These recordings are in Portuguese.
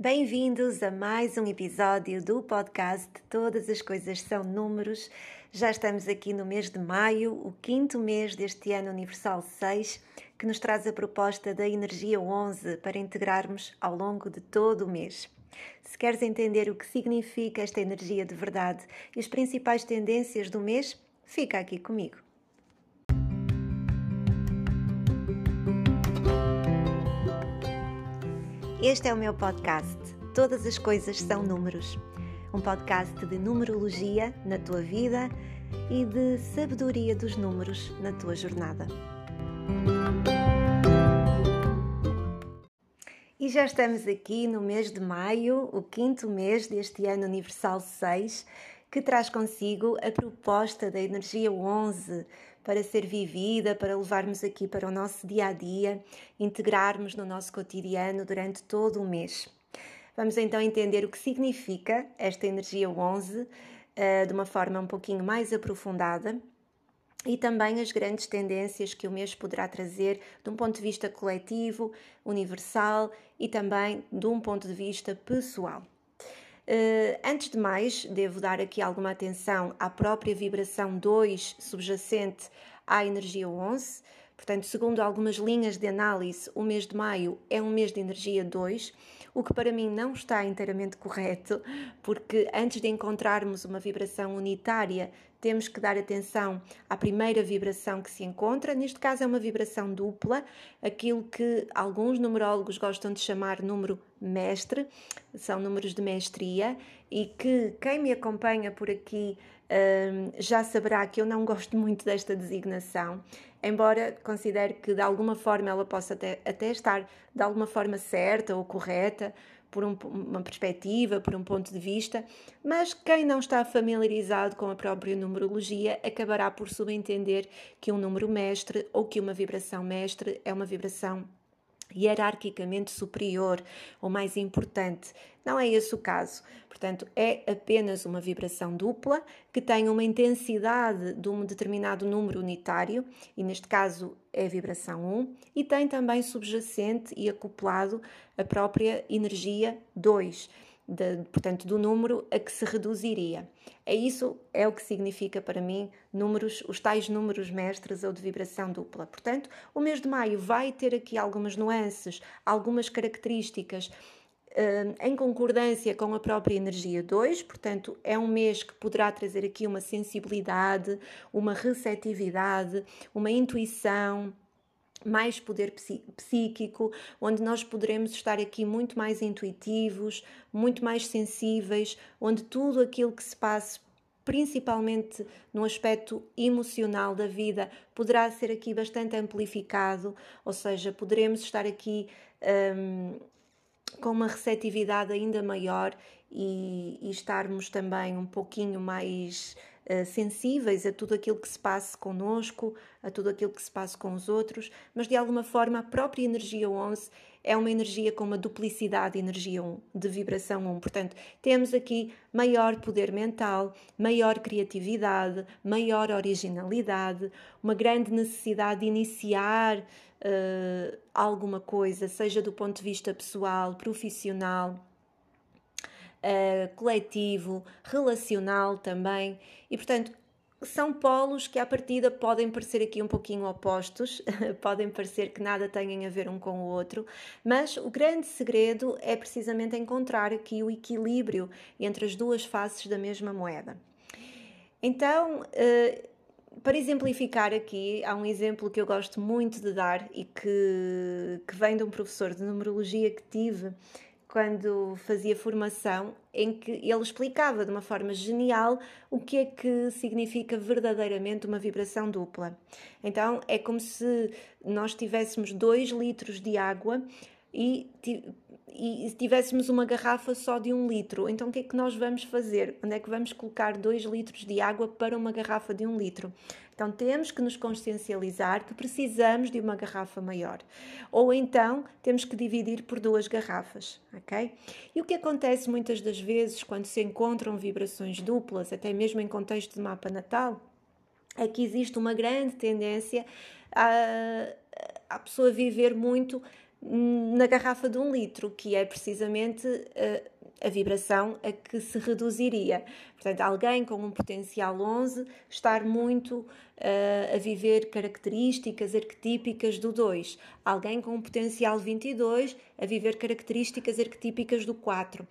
Bem-vindos a mais um episódio do podcast Todas as Coisas São Números. Já estamos aqui no mês de maio, o quinto mês deste ano Universal 6, que nos traz a proposta da Energia 11 para integrarmos ao longo de todo o mês. Se queres entender o que significa esta energia de verdade e as principais tendências do mês, fica aqui comigo. Este é o meu podcast. Todas as coisas são números. Um podcast de numerologia na tua vida e de sabedoria dos números na tua jornada. E já estamos aqui no mês de maio, o quinto mês deste ano Universal 6, que traz consigo a proposta da energia 11 para ser vivida, para levarmos aqui para o nosso dia a dia, integrarmos no nosso cotidiano durante todo o mês. Vamos então entender o que significa esta energia 11 eh, de uma forma um pouquinho mais aprofundada e também as grandes tendências que o mês poderá trazer de um ponto de vista coletivo, universal e também de um ponto de vista pessoal. Uh, antes de mais, devo dar aqui alguma atenção à própria vibração 2 subjacente à energia 11. Portanto, segundo algumas linhas de análise, o mês de maio é um mês de energia 2, o que para mim não está inteiramente correto, porque antes de encontrarmos uma vibração unitária, temos que dar atenção à primeira vibração que se encontra. Neste caso, é uma vibração dupla, aquilo que alguns numerólogos gostam de chamar número mestre, são números de mestria, e que quem me acompanha por aqui um, já saberá que eu não gosto muito desta designação, embora considere que de alguma forma ela possa até, até estar de alguma forma certa ou correta por um, uma perspectiva, por um ponto de vista, mas quem não está familiarizado com a própria numerologia acabará por subentender que um número mestre ou que uma vibração mestre é uma vibração hierarquicamente superior ou mais importante. Não é esse o caso. Portanto, é apenas uma vibração dupla que tem uma intensidade de um determinado número unitário, e neste caso é a vibração 1, e tem também subjacente e acoplado a própria energia 2 de, portanto, do número a que se reduziria. É isso é o que significa para mim números, os tais números mestres ou de vibração dupla. Portanto, o mês de maio vai ter aqui algumas nuances, algumas características em concordância com a própria energia 2, portanto, é um mês que poderá trazer aqui uma sensibilidade, uma receptividade, uma intuição, mais poder psíquico, onde nós poderemos estar aqui muito mais intuitivos, muito mais sensíveis, onde tudo aquilo que se passa principalmente no aspecto emocional da vida, poderá ser aqui bastante amplificado, ou seja, poderemos estar aqui um, com uma receptividade ainda maior e, e estarmos também um pouquinho mais uh, sensíveis a tudo aquilo que se passa connosco, a tudo aquilo que se passa com os outros, mas de alguma forma a própria energia 11 é uma energia com uma duplicidade de energia 1, de vibração 1. Portanto, temos aqui maior poder mental, maior criatividade, maior originalidade, uma grande necessidade de iniciar uh, alguma coisa, seja do ponto de vista pessoal, profissional, uh, coletivo, relacional também. E portanto, são polos que à partida podem parecer aqui um pouquinho opostos, podem parecer que nada têm a ver um com o outro, mas o grande segredo é precisamente encontrar aqui o equilíbrio entre as duas faces da mesma moeda. Então, uh, para exemplificar aqui, há um exemplo que eu gosto muito de dar e que, que vem de um professor de numerologia que tive quando fazia formação, em que ele explicava de uma forma genial o que é que significa verdadeiramente uma vibração dupla. Então, é como se nós tivéssemos dois litros de água e e tivéssemos uma garrafa só de um litro, então o que é que nós vamos fazer? Onde é que vamos colocar dois litros de água para uma garrafa de um litro? Então temos que nos consciencializar que precisamos de uma garrafa maior. Ou então temos que dividir por duas garrafas, ok? E o que acontece muitas das vezes quando se encontram vibrações duplas, até mesmo em contexto de mapa natal, é que existe uma grande tendência a, a pessoa viver muito na garrafa de um litro, que é precisamente uh, a vibração a que se reduziria. Portanto, alguém com um potencial 11 estar muito uh, a viver características arquetípicas do 2. Alguém com um potencial 22 a viver características arquetípicas do 4.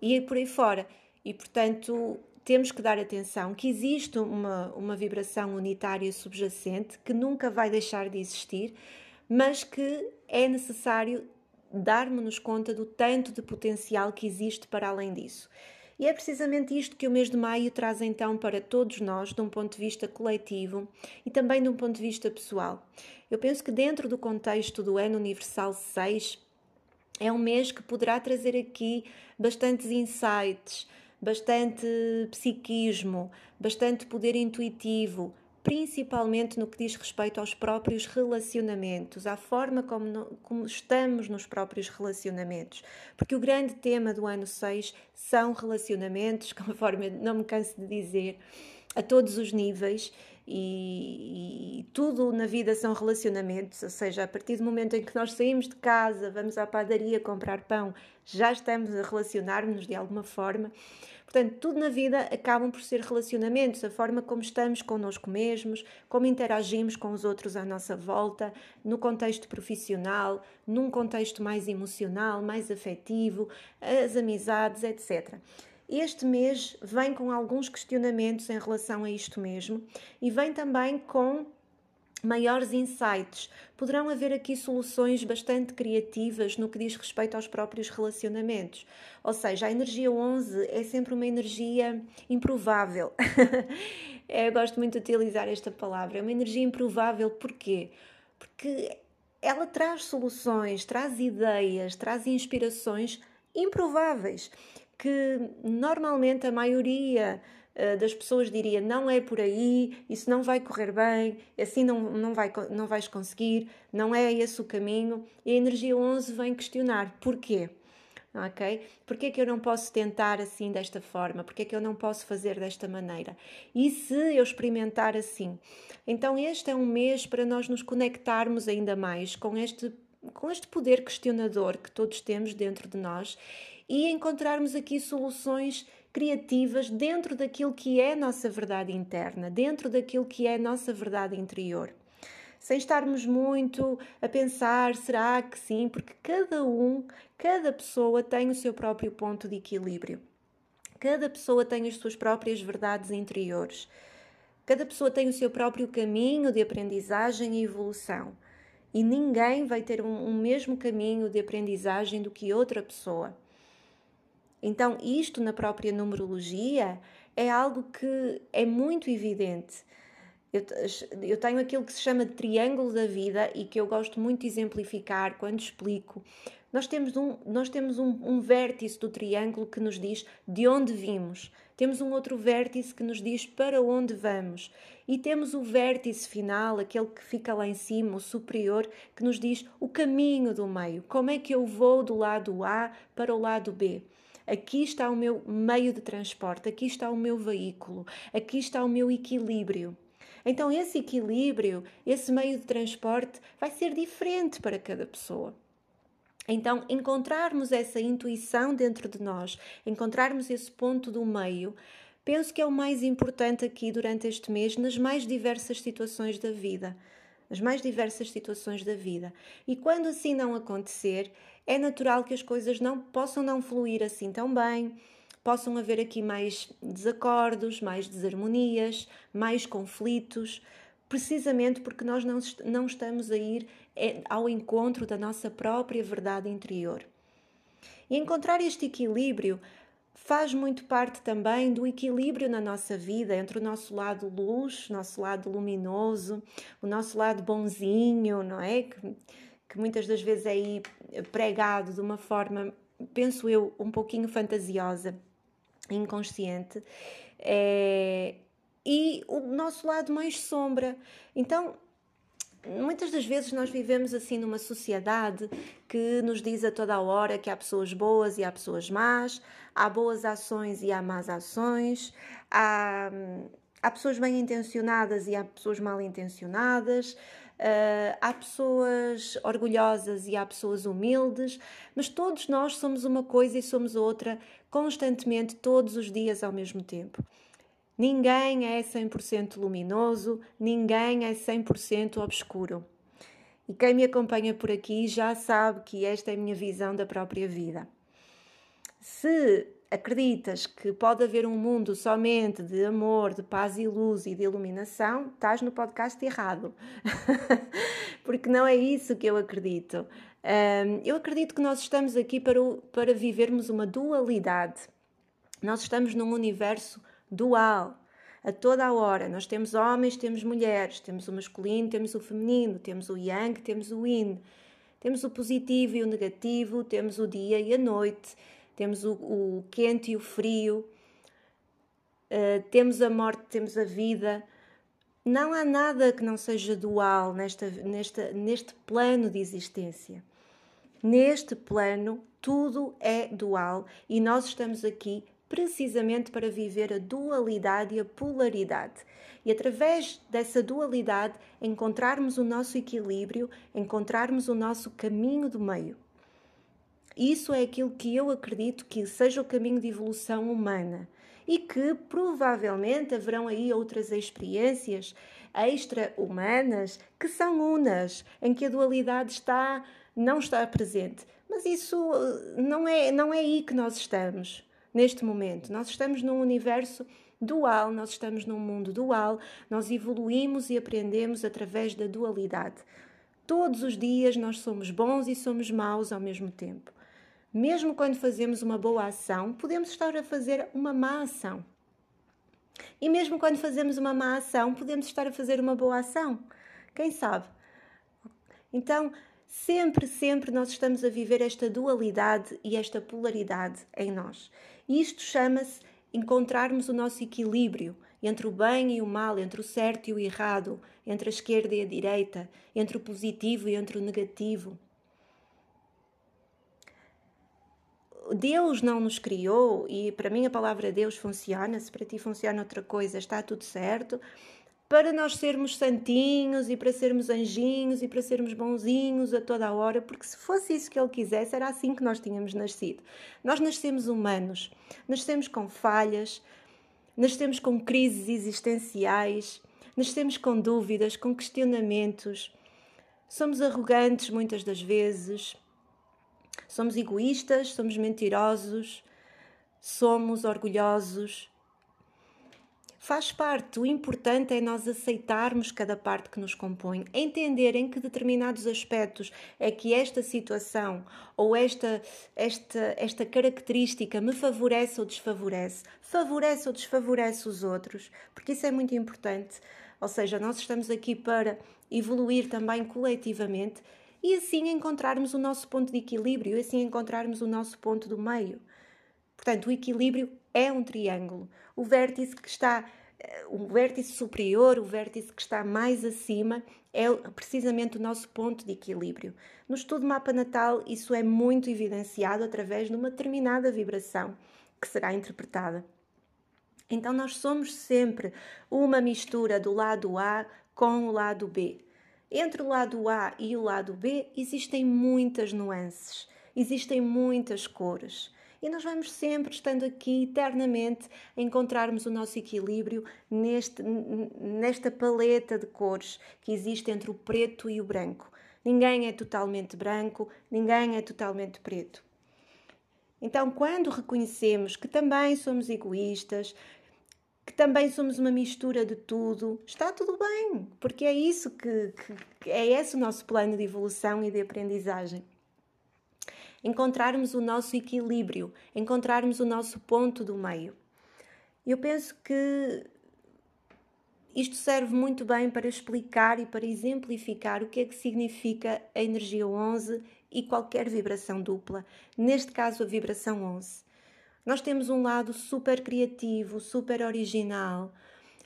E por aí fora. E, portanto, temos que dar atenção que existe uma, uma vibração unitária subjacente que nunca vai deixar de existir, mas que é necessário darmos-nos conta do tanto de potencial que existe para além disso. E é precisamente isto que o mês de maio traz então para todos nós, de um ponto de vista coletivo e também de um ponto de vista pessoal. Eu penso que dentro do contexto do Ano Universal 6, é um mês que poderá trazer aqui bastantes insights, bastante psiquismo, bastante poder intuitivo, principalmente no que diz respeito aos próprios relacionamentos, à forma como, no, como, estamos nos próprios relacionamentos. Porque o grande tema do ano 6 são relacionamentos, conforme não me canso de dizer, a todos os níveis. E, e, tudo na vida são relacionamentos, ou seja, a partir do momento em que nós saímos de casa, vamos à padaria comprar pão, já estamos a relacionar-nos de alguma forma. Portanto, tudo na vida acabam por ser relacionamentos, a forma como estamos connosco mesmos, como interagimos com os outros à nossa volta, no contexto profissional, num contexto mais emocional, mais afetivo, as amizades, etc. Este mês vem com alguns questionamentos em relação a isto mesmo e vem também com maiores insights. Poderão haver aqui soluções bastante criativas no que diz respeito aos próprios relacionamentos. Ou seja, a energia 11 é sempre uma energia improvável. Eu gosto muito de utilizar esta palavra. É uma energia improvável porquê? Porque ela traz soluções, traz ideias, traz inspirações improváveis que normalmente a maioria eh, das pessoas diria não é por aí, isso não vai correr bem, assim não, não, vai, não vais conseguir, não é esse o caminho. E a energia 11 vem questionar porquê. Ok? Porquê que eu não posso tentar assim desta forma? Porquê que eu não posso fazer desta maneira? E se eu experimentar assim? Então este é um mês para nós nos conectarmos ainda mais com este com este poder questionador que todos temos dentro de nós e encontrarmos aqui soluções criativas dentro daquilo que é a nossa verdade interna, dentro daquilo que é a nossa verdade interior. Sem estarmos muito a pensar, será que sim? Porque cada um, cada pessoa tem o seu próprio ponto de equilíbrio. Cada pessoa tem as suas próprias verdades interiores. Cada pessoa tem o seu próprio caminho de aprendizagem e evolução. E ninguém vai ter um, um mesmo caminho de aprendizagem do que outra pessoa. Então, isto na própria numerologia é algo que é muito evidente. Eu, eu, tenho aquilo que se chama de triângulo da vida e que eu gosto muito de exemplificar quando explico. Nós temos um, nós temos um, um vértice do triângulo que nos diz de onde vimos. Temos um outro vértice que nos diz para onde vamos. E temos o vértice final, aquele que fica lá em cima, o superior, que nos diz o caminho do meio. Como é que eu vou do lado A para o lado B? Aqui está o meu meio de transporte, aqui está o meu veículo, aqui está o meu equilíbrio. Então, esse equilíbrio, esse meio de transporte vai ser diferente para cada pessoa. Então, encontrarmos essa intuição dentro de nós, encontrarmos esse ponto do meio, penso que é o mais importante aqui durante este mês, nas mais diversas situações da vida. As mais diversas situações da vida. E quando assim não acontecer, é natural que as coisas não possam não fluir assim tão bem, possam haver aqui mais desacordos, mais desarmonias, mais conflitos, precisamente porque nós não, não estamos a ir é, ao encontro da nossa própria verdade interior. E encontrar este equilíbrio faz muito parte também do equilíbrio na nossa vida entre o nosso lado luz, nosso lado luminoso, o nosso lado bonzinho, não é? Que, que muitas das vezes é aí pregado de uma forma, penso eu, um pouquinho fantasiosa, inconsciente, é, e o nosso lado mais sombra. Então, muitas das vezes nós vivemos assim numa sociedade que nos diz a toda hora que há pessoas boas e há pessoas más, há boas ações e há más ações, há, há pessoas bem intencionadas e há pessoas mal intencionadas, Uh, há pessoas orgulhosas e há pessoas humildes, mas todos nós somos uma coisa e somos outra constantemente, todos os dias ao mesmo tempo. Ninguém é 100% luminoso, ninguém é 100% obscuro. E quem me acompanha por aqui já sabe que esta é a minha visão da própria vida. Se acreditas que pode haver um mundo somente de amor, de paz e luz e de iluminação, estás no podcast errado. Porque não é isso que eu acredito. eu acredito que nós estamos aqui para, para vivermos uma dualidade. Nós estamos num universo dual. A toda a hora, nós temos homens, temos mulheres, temos o masculino, temos o feminino, temos o yang, temos o yin, temos o positivo e o negativo, temos o dia e a noite temos o, o quente e o frio, uh, temos a morte, temos a vida. Não há nada que não seja dual nesta, nesta, neste plano de existência. Neste plano, tudo é dual e nós estamos aqui precisamente para viver a dualidade e a polaridade. E através dessa dualidade, encontrarmos o nosso equilíbrio, encontrarmos o nosso caminho do meio. Isso é aquilo que eu acredito que seja o caminho de evolução humana e que provavelmente haverão aí outras experiências extra-humanas que são unas, em que a dualidade está não está presente. Mas isso eh, não é não é aí que nós estamos neste momento. Nós estamos num universo dual, nós estamos num mundo dual, nós evoluímos e aprendemos através da dualidade. Todos os dias nós somos bons e somos maus ao mesmo tempo. Mesmo quando fazemos uma boa ação, podemos estar a fazer uma má ação. E mesmo quando fazemos uma má ação, podemos estar a fazer uma boa ação. Quem sabe? Então, sempre, sempre nós estamos a viver esta dualidade e esta polaridade em nós. E isto chama-se encontrarmos o nosso equilíbrio entre o bem e o mal, entre o certo e o errado, entre a esquerda e a direita, entre o positivo e entre o negativo. Deus não nos criou, e para mim a palavra Deus funciona, se para ti funciona outra coisa, está tudo certo, para nós sermos santinhos e para sermos anjinhos e para sermos bonzinhos a toda a hora, porque se fosse isso que Ele quisesse, era assim que nós tínhamos nascido. Nós nascemos humanos, nascemos com falhas, nascemos com crises existenciais, nascemos com dúvidas, com questionamentos, somos arrogantes muitas das vezes Somos egoístas, somos mentirosos, somos orgulhosos. Faz parte, o importante é nós aceitarmos cada parte que nos compõe, entender em que determinados aspectos é que esta situação ou esta, esta, esta característica me favorece ou desfavorece, favorece ou desfavorece os outros, porque isso é muito importante. Ou seja, nós estamos aqui para evoluir também coletivamente e assim encontrarmos o nosso ponto de equilíbrio, e assim encontrarmos o nosso ponto do meio. Portanto, o equilíbrio é um triângulo. O vértice que está eh, o vértice superior, o vértice que está mais acima, é precisamente o nosso ponto de equilíbrio. No estudo mapa natal, isso é muito evidenciado através de uma determinada vibração que será interpretada. Então, nós somos sempre uma mistura do lado A com o lado B. Entre o lado A e o lado B existem muitas nuances, existem muitas cores. E nós vamos sempre estando aqui eternamente a encontrarmos o nosso equilíbrio neste, nesta paleta de cores que existe entre o preto e o branco. Ninguém é totalmente branco, ninguém é totalmente preto. Então, quando reconhecemos que também somos egoístas, que também somos uma mistura de tudo, está tudo bem, porque é isso que, que, é esse o nosso plano de evolução e de aprendizagem. Encontrarmos o nosso equilíbrio, encontrarmos o nosso ponto do meio. Eu penso que isto serve muito bem para explicar e para exemplificar o que é que significa a energia 11 e qualquer vibração dupla, neste caso a vibração 11. Nós temos um lado super criativo, super original,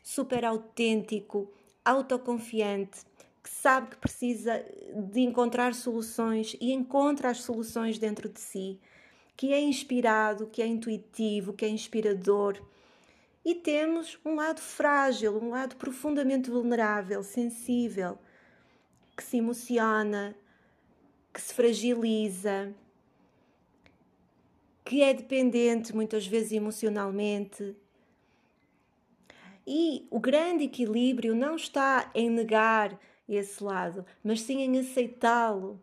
super autêntico, autoconfiante, que sabe que precisa de encontrar soluções e encontra as soluções dentro de si, que é inspirado, que é intuitivo, que é inspirador. E temos um lado frágil, um lado profundamente vulnerável, sensível, que se emociona, que se fragiliza, que é dependente muitas vezes emocionalmente. E o grande equilíbrio não está em negar esse lado, mas sim em aceitá-lo,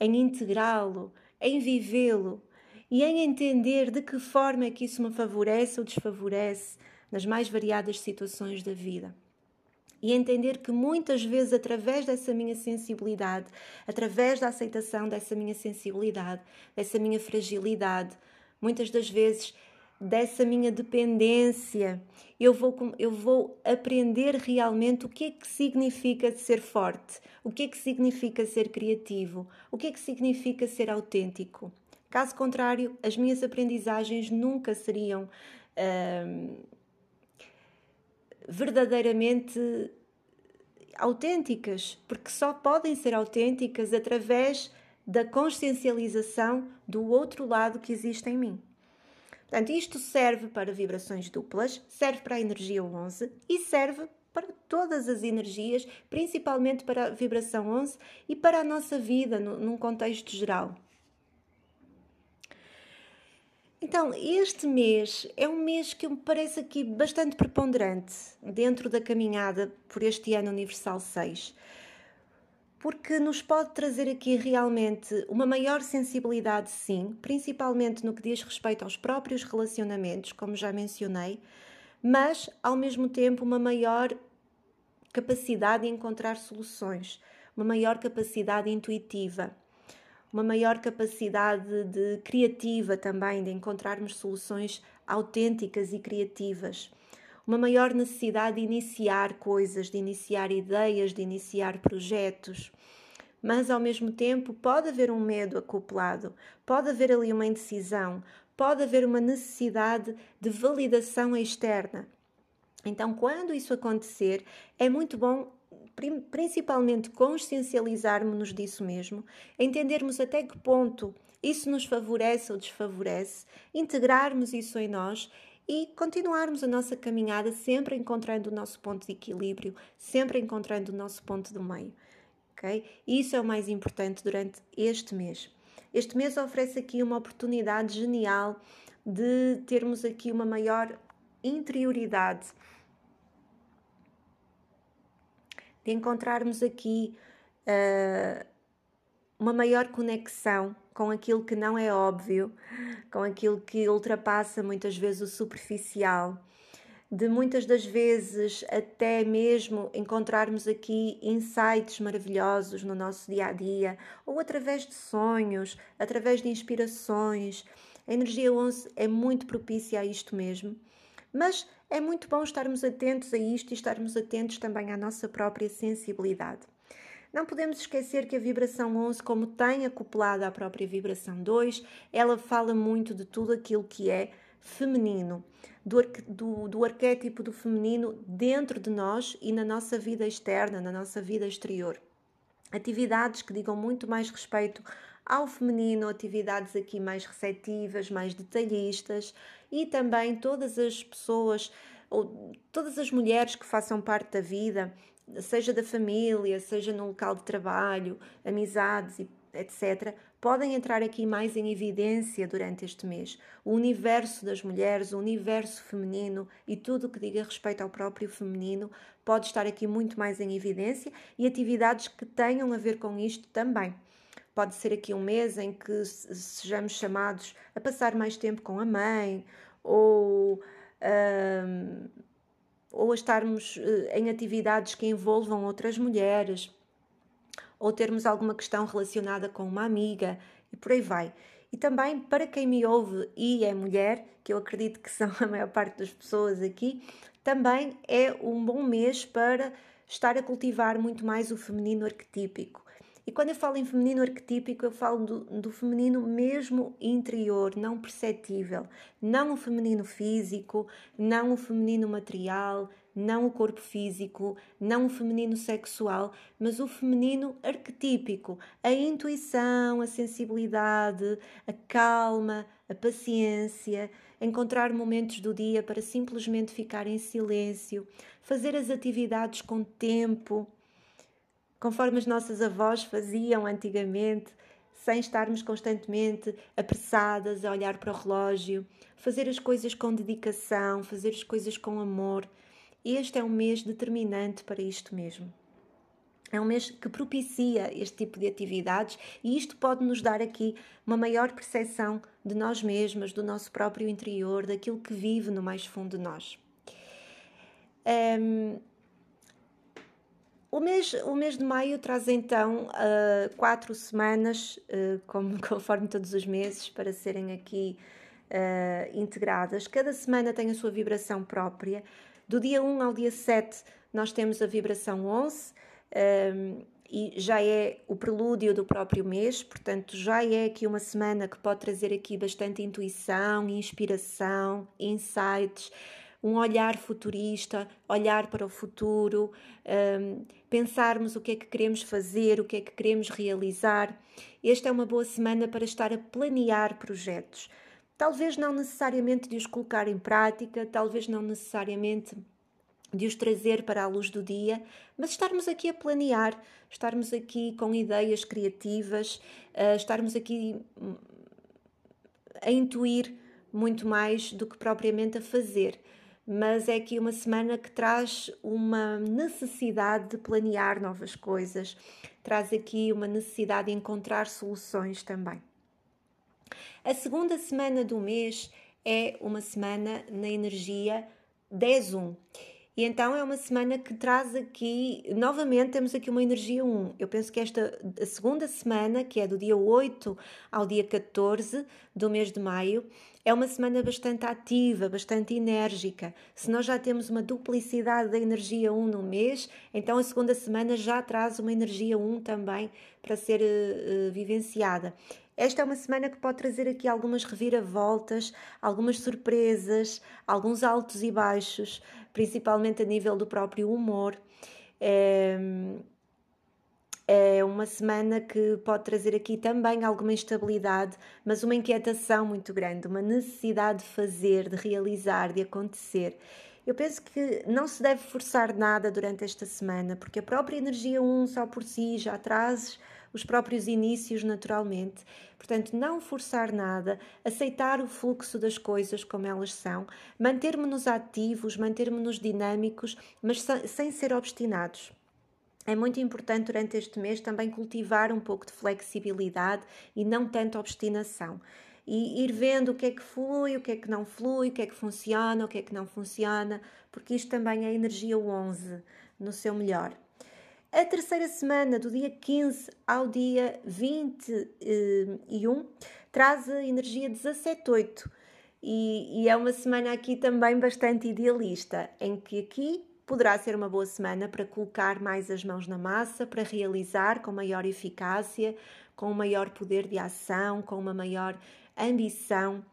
em integrá-lo, em vivê-lo e em entender de que forma é que isso me favorece ou desfavorece nas mais variadas situações da vida. E entender que muitas vezes, através dessa minha sensibilidade, através da aceitação dessa minha sensibilidade, dessa minha fragilidade, muitas das vezes dessa minha dependência, eu vou, eu vou aprender realmente o que é que significa ser forte, o que é que significa ser criativo, o que é que significa ser autêntico. Caso contrário, as minhas aprendizagens nunca seriam hum, verdadeiramente autênticas, porque só podem ser autênticas através da consciencialização do outro lado que existe em mim. Portanto, isto serve para vibrações duplas, serve para a energia 11 e serve para todas as energias, principalmente para a vibração 11 e para a nossa vida num contexto geral. Então, este mês é um mês que me parece aqui bastante preponderante dentro da caminhada por este ano Universal 6 porque nos pode trazer aqui realmente uma maior sensibilidade, sim, principalmente no que diz respeito aos próprios relacionamentos, como já mencionei, mas ao mesmo tempo uma maior capacidade de encontrar soluções, uma maior capacidade intuitiva, uma maior capacidade de criativa também, de encontrarmos soluções autênticas e criativas uma maior necessidade de iniciar coisas, de iniciar ideias, de iniciar projetos. Mas ao mesmo tempo pode haver um medo acoplado, pode haver ali uma indecisão, pode haver uma necessidade de validação externa. Então, quando isso acontecer, é muito bom principalmente consciencializarmos-nos disso mesmo, entendermos até que ponto isso nos favorece ou desfavorece, integrarmos isso em nós e continuarmos a nossa caminhada sempre encontrando o nosso ponto de equilíbrio, sempre encontrando o nosso ponto do meio. Okay? Isso é o mais importante durante este mês. Este mês oferece aqui uma oportunidade genial de termos aqui uma maior interioridade, de encontrarmos aqui uh, uma maior conexão com aquilo que não é óbvio, com aquilo que ultrapassa muitas vezes o superficial, de muitas das vezes até mesmo encontrarmos aqui insights maravilhosos no nosso dia a dia, ou através de sonhos, através de inspirações. A energia 11 é muito propícia a isto mesmo, mas é muito bom estarmos atentos a isto e estarmos atentos também à nossa própria sensibilidade. Não podemos esquecer que a vibração 11, como tem acoplada à própria vibração 2, ela fala muito de tudo aquilo que é feminino, do, do, do arquétipo do feminino dentro de nós e na nossa vida externa, na nossa vida exterior. Atividades que digam muito mais respeito ao feminino, atividades aqui mais receptivas, mais detalhistas e também todas as pessoas ou todas as mulheres que façam parte da vida seja da família, seja no local de trabalho, amizades, etc., podem entrar aqui mais em evidência durante este mês. O universo das mulheres, o universo feminino e tudo o que diga respeito ao próprio feminino pode estar aqui muito mais em evidência e atividades que tenham a ver com isto também. Pode ser aqui um mês em que sejamos chamados a passar mais tempo com a mãe ou. Hum, ou a estarmos eh, em atividades que envolvam outras mulheres, ou termos alguma questão relacionada com uma amiga e por aí vai. E também para quem me ouve e é mulher, que eu acredito que são a maior parte das pessoas aqui, também é um bom mês para estar a cultivar muito mais o feminino arquetípico. E quando eu falo em feminino arquetípico, eu falo do, do, feminino mesmo interior, não perceptível. Não o feminino físico, não o feminino material, não o corpo físico, não o feminino sexual, mas o feminino arquetípico. A intuição, a sensibilidade, a calma, a paciência, encontrar momentos do dia para simplesmente ficar em silêncio, fazer as atividades com tempo conforme as nossas avós faziam antigamente, sem estarmos constantemente apressadas a olhar para o relógio, fazer as coisas com dedicação, fazer as coisas com amor. Este é um mês determinante para isto mesmo. É um mês que propicia este tipo de atividades e isto pode nos dar aqui uma maior percepção de nós mesmas, do nosso próprio interior, daquilo que vive no mais fundo de nós. Um, o mês, o mês de maio traz então uh, quatro semanas, uh, como, conforme todos os meses, para serem aqui uh, integradas. Cada semana tem a sua vibração própria. Do dia 1 ao dia 7, nós temos a vibração 11. Um, e já é o prelúdio do próprio mês, portanto, já é aqui uma semana que pode trazer aqui bastante intuição, inspiração, insights, um olhar futurista, olhar para o futuro, um, pensarmos o que é que queremos fazer, o que é que queremos realizar. Esta é uma boa semana para estar a planear projetos. Talvez não necessariamente de os colocar em prática, talvez não necessariamente de os trazer para a luz do dia, mas estarmos aqui a planear, estarmos aqui com ideias criativas, uh, estarmos aqui hum, a intuir muito mais do que propriamente a fazer mas é aqui uma semana que traz uma necessidade de planear novas coisas, traz aqui uma necessidade de encontrar soluções também. A segunda semana do mês é uma semana na energia 10-1. E então é uma semana que traz aqui, novamente temos aqui uma energia 1. Eu penso que esta segunda semana, que é do dia 8 ao dia 14 do mês de maio, é uma semana bastante ativa, bastante enérgica. Se nós já temos uma duplicidade da energia 1 no mês, então a segunda semana já traz uma energia 1 também para ser uh, vivenciada. Esta é uma semana que pode trazer aqui algumas reviravoltas, algumas surpresas, alguns altos e baixos, principalmente a nível do próprio humor. É, é uma semana que pode trazer aqui também alguma instabilidade, mas uma inquietação muito grande, uma necessidade de fazer, de realizar, de acontecer. Eu penso que não se deve forçar nada durante esta semana, porque a própria energia 1 só por si já traz os próprios inícios naturalmente. Portanto, não forçar nada, aceitar o fluxo das coisas como elas são, mantermos-nos ativos, mantermos-nos dinâmicos, mas sem ser obstinados. É muito importante durante este mês também cultivar um pouco de flexibilidade e não tanto obstinação. E ir vendo o que é que flui, o que é que não flui, o que é que funciona, o que é que não funciona, porque isto também é energia 11 no seu melhor. A terceira semana, do dia 15 ao dia 21, traz a energia 17.8 e, e é uma semana aqui também bastante idealista, em que aqui Poderá ser uma boa semana para colocar mais as mãos na massa, para realizar com maior eficácia, com maior poder de ação, com uma maior ambição,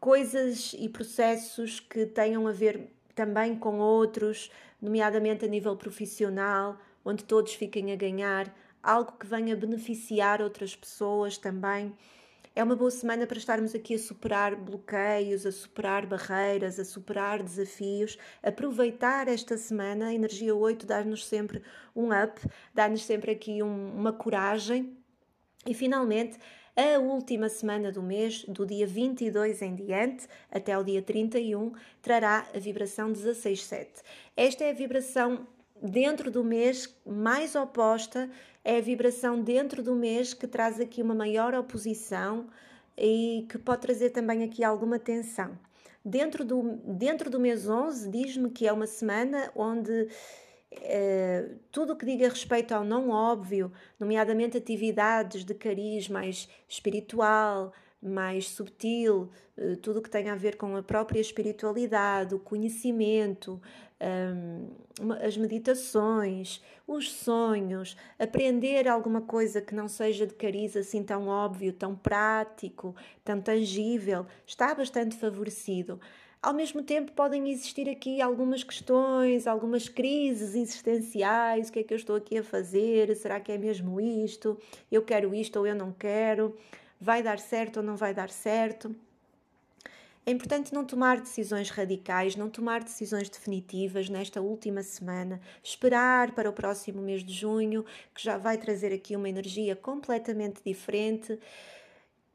coisas e processos que tenham a ver também com outros, nomeadamente a nível profissional, onde todos fiquem a ganhar, algo que venha beneficiar outras pessoas também. É uma boa semana para estarmos aqui a superar bloqueios, a superar barreiras, a superar desafios, aproveitar esta semana. A energia 8 dá-nos sempre um up, dá-nos sempre aqui um, uma coragem. E finalmente, a última semana do mês, do dia 22 em diante até o dia 31, trará a vibração 16.7. Esta é a vibração dentro do mês mais oposta é a vibração dentro do mês que traz aqui uma maior oposição e que pode trazer também aqui alguma tensão. Dentro do, dentro do mês 11, diz-me que é uma semana onde tudo o que diga respeito ao não óbvio, nomeadamente atividades de cariz mais espiritual, mais subtil, eh, tudo o que tem a ver com a própria espiritualidade, o conhecimento, um, as meditações, os sonhos, aprender alguma coisa que não seja de cariz assim tão óbvio, tão prático, tão tangível, está bastante favorecido. Ao mesmo tempo, podem existir aqui algumas questões, algumas crises existenciais: o que é que eu estou aqui a fazer? Será que é mesmo isto? Eu quero isto ou eu não quero? Vai dar certo ou não vai dar certo? É importante não tomar decisões radicais, não tomar decisões definitivas nesta última semana, esperar para o próximo mês de junho, que já vai trazer aqui uma energia completamente diferente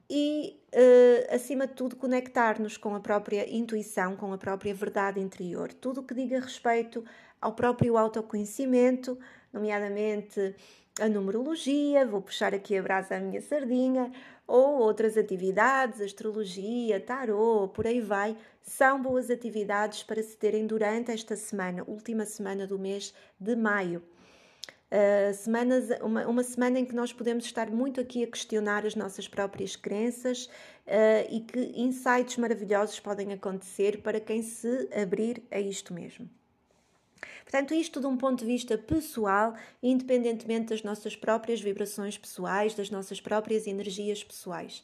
e, uh, acima de tudo, conectar-nos com a própria intuição, com a própria verdade interior. Tudo o que diga respeito ao próprio autoconhecimento, nomeadamente a numerologia, vou puxar aqui a brasa à minha sardinha, ou outras atividades, astrologia, tarô, por aí vai, são boas atividades para se terem durante esta semana, última semana do mês de maio. Uh, semanas, uma, uma semana em que nós podemos estar muito aqui a questionar as nossas próprias crenças uh, e que insights maravilhosos podem acontecer para quem se abrir a isto mesmo. Portanto, isto de um ponto de vista pessoal, independentemente das nossas próprias vibrações pessoais, das nossas próprias energias pessoais.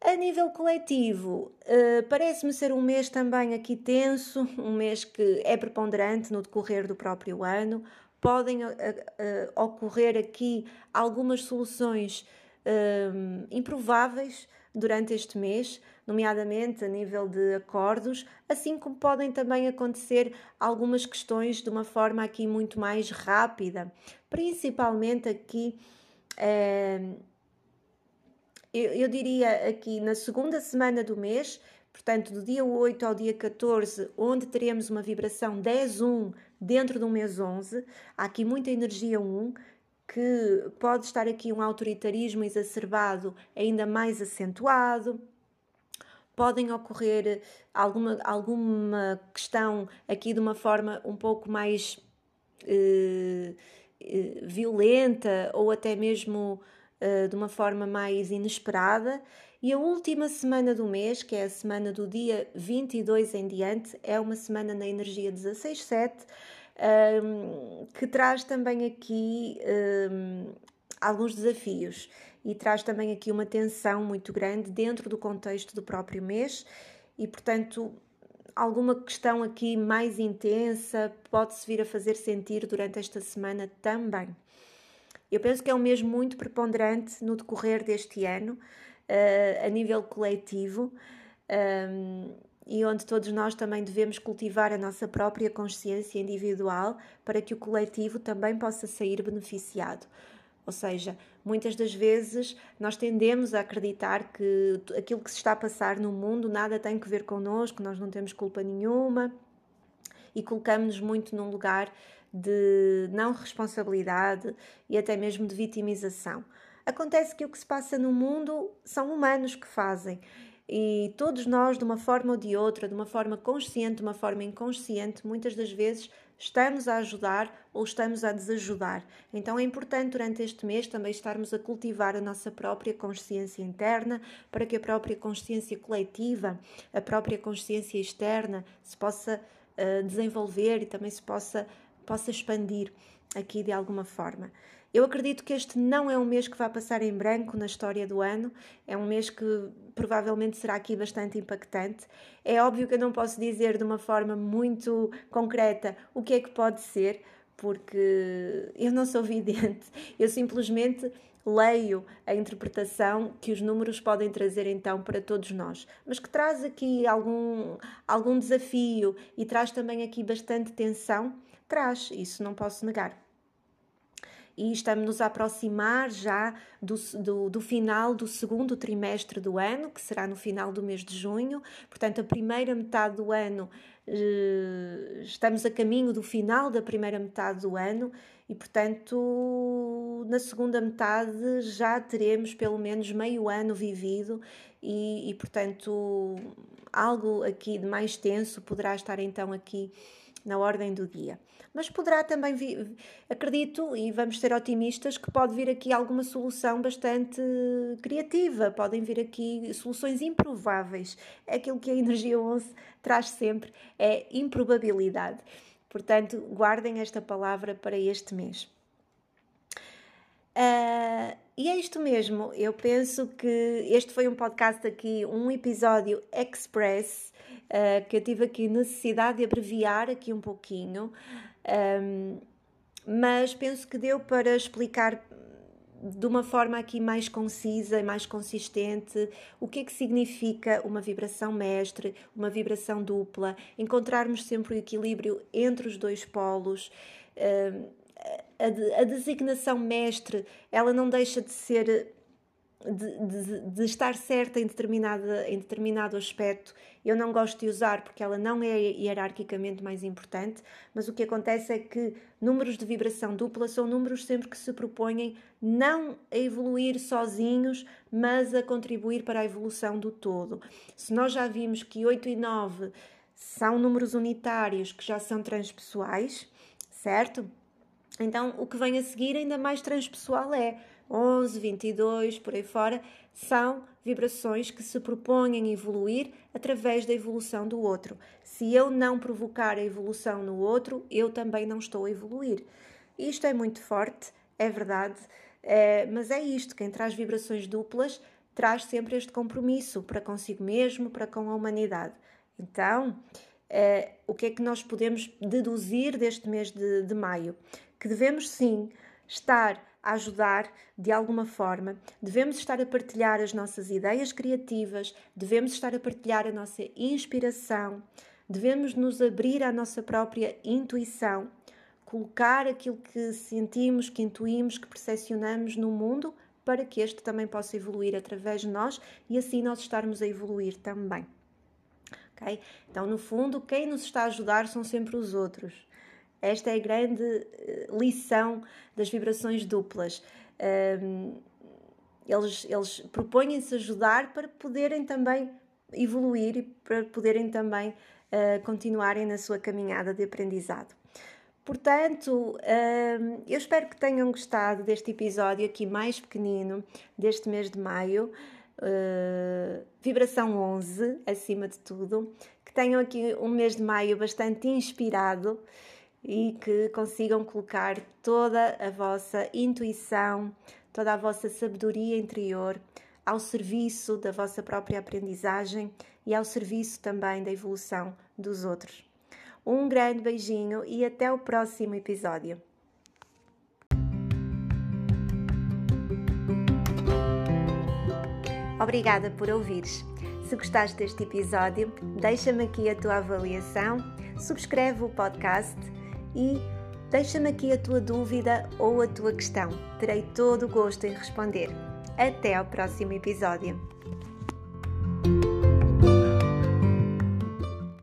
A nível coletivo, uh, parece-me ser um mês também aqui tenso, um mês que é preponderante no decorrer do próprio ano. Podem uh, uh, ocorrer aqui algumas soluções improváveis durante este mês, nomeadamente a nível de acordos, assim como podem também acontecer algumas questões de uma forma aqui muito mais rápida, principalmente aqui. Eh, eu, eu diria aqui na segunda semana do mês, portanto, do dia 8 ao dia 14, onde teremos uma vibração 10-1 dentro do mês 11, há aqui muita energia 1, que pode estar aqui um autoritarismo exacerbado ainda mais acentuado. Podem ocorrer alguma, alguma questão aqui de uma forma um pouco mais eh, eh, violenta ou até mesmo eh, de uma forma mais inesperada. E a última semana do mês, que é a semana do dia 22 em diante, é uma semana na energia 16-7 um, que traz também aqui um, alguns desafios e traz também aqui uma tensão muito grande dentro do contexto do próprio mês e, portanto, alguma questão aqui mais intensa pode-se vir a fazer sentir durante esta semana também. Eu penso que é um mês muito preponderante no decorrer deste ano, uh, a nível coletivo. Um, e onde todos nós também devemos cultivar a nossa própria consciência individual para que o coletivo também possa sair beneficiado. Ou seja, muitas das vezes nós tendemos a acreditar que aquilo que se está a passar no mundo nada tem que ver connosco, nós não temos culpa nenhuma e colocamos-nos muito num lugar de não responsabilidade e até mesmo de vitimização. Acontece que o que se passa no mundo são humanos que fazem e todos nós, de uma forma ou de outra, de uma forma consciente, de uma forma inconsciente, muitas das vezes estamos a ajudar ou estamos a desajudar. Então é importante durante este mês também estarmos a cultivar a nossa própria consciência interna para que a própria consciência coletiva, a própria consciência externa se possa uh, desenvolver e também se possa, possa expandir aqui de alguma forma. Eu acredito que este não é um mês que vai passar em branco na história do ano, é um mês que provavelmente será aqui bastante impactante. É óbvio que eu não posso dizer de uma forma muito concreta o que é que pode ser, porque eu não sou vidente, eu simplesmente leio a interpretação que os números podem trazer então para todos nós, mas que traz aqui algum, algum desafio e traz também aqui bastante tensão, traz, isso não posso negar e estamos nos a aproximar já do, do, do, final do segundo trimestre do ano, que será no final do mês de junho. Portanto, a primeira metade do ano, eh, estamos a caminho do final da primeira metade do ano e, portanto, na segunda metade já teremos pelo menos meio ano vivido e, e portanto, algo aqui de mais tenso poderá estar então aqui na ordem do dia mas poderá também vir, acredito e vamos ser otimistas que pode vir aqui alguma solução bastante criativa, podem vir aqui soluções improváveis. É aquilo que a energia 11 traz sempre, é improbabilidade. Portanto, guardem esta palavra para este mês. Uh, e é isto mesmo, eu penso que este foi um podcast aqui, um episódio express, uh, que eu tive aqui necessidade de abreviar aqui um pouquinho. Um, mas penso que deu para explicar de uma forma aqui mais concisa e mais consistente o que é que significa uma vibração mestre, uma vibração dupla, encontrarmos sempre o equilíbrio entre os dois polos. A, a designação mestre, ela não deixa de ser de, de, de, estar certa em, determinada, em determinado aspecto, eu não gosto de usar porque ela não é hierarquicamente mais importante, mas o que acontece é que números de vibração dupla são números sempre que se propõem não a evoluir sozinhos, mas a contribuir para a evolução do todo. Se nós já vimos que 8 e 9 são números unitários que já são transpessoais, certo? Então o que vem a seguir ainda mais transpessoal é 11, 22, por aí fora, são vibrações que se propõem evoluir através da evolução do outro. Se eu não provocar a evolução no outro, eu também não estou a evoluir. Isto é muito forte, é verdade, é, mas é isto: quem traz vibrações duplas traz sempre este compromisso para consigo mesmo, para com a humanidade. Então, é, o que é que nós podemos deduzir deste mês de, de maio? Que devemos sim estar a ajudar de alguma forma, devemos estar a partilhar as nossas ideias criativas, devemos estar a partilhar a nossa inspiração, devemos nos abrir à nossa própria intuição, colocar aquilo que sentimos, que intuímos, que percepcionamos no mundo para que este também possa evoluir através de nós e assim nós estarmos a evoluir também. Okay? Então, no fundo, quem nos está a ajudar são sempre os outros. Esta é a grande eh, lição das vibrações duplas. eles, eles propõem-se ajudar para poderem também evoluir e para poderem também uh, continuarem na sua caminhada de aprendizado. Portanto, eu espero que tenham gostado deste episódio aqui mais pequenino, deste mês de maio. Uh, vibração 11, acima de tudo. Que tenham aqui um mês de maio bastante inspirado e que consigam colocar toda a vossa intuição, toda a vossa sabedoria interior ao serviço da vossa própria aprendizagem e ao serviço também da evolução dos outros. Um grande beijinho e até o próximo episódio. Obrigada por ouvires. Se gostaste deste episódio, deixa-me aqui a tua avaliação, subscreve o podcast e deixa-me aqui a tua dúvida ou a tua questão. Terei todo o gosto em responder. Até ao próximo episódio.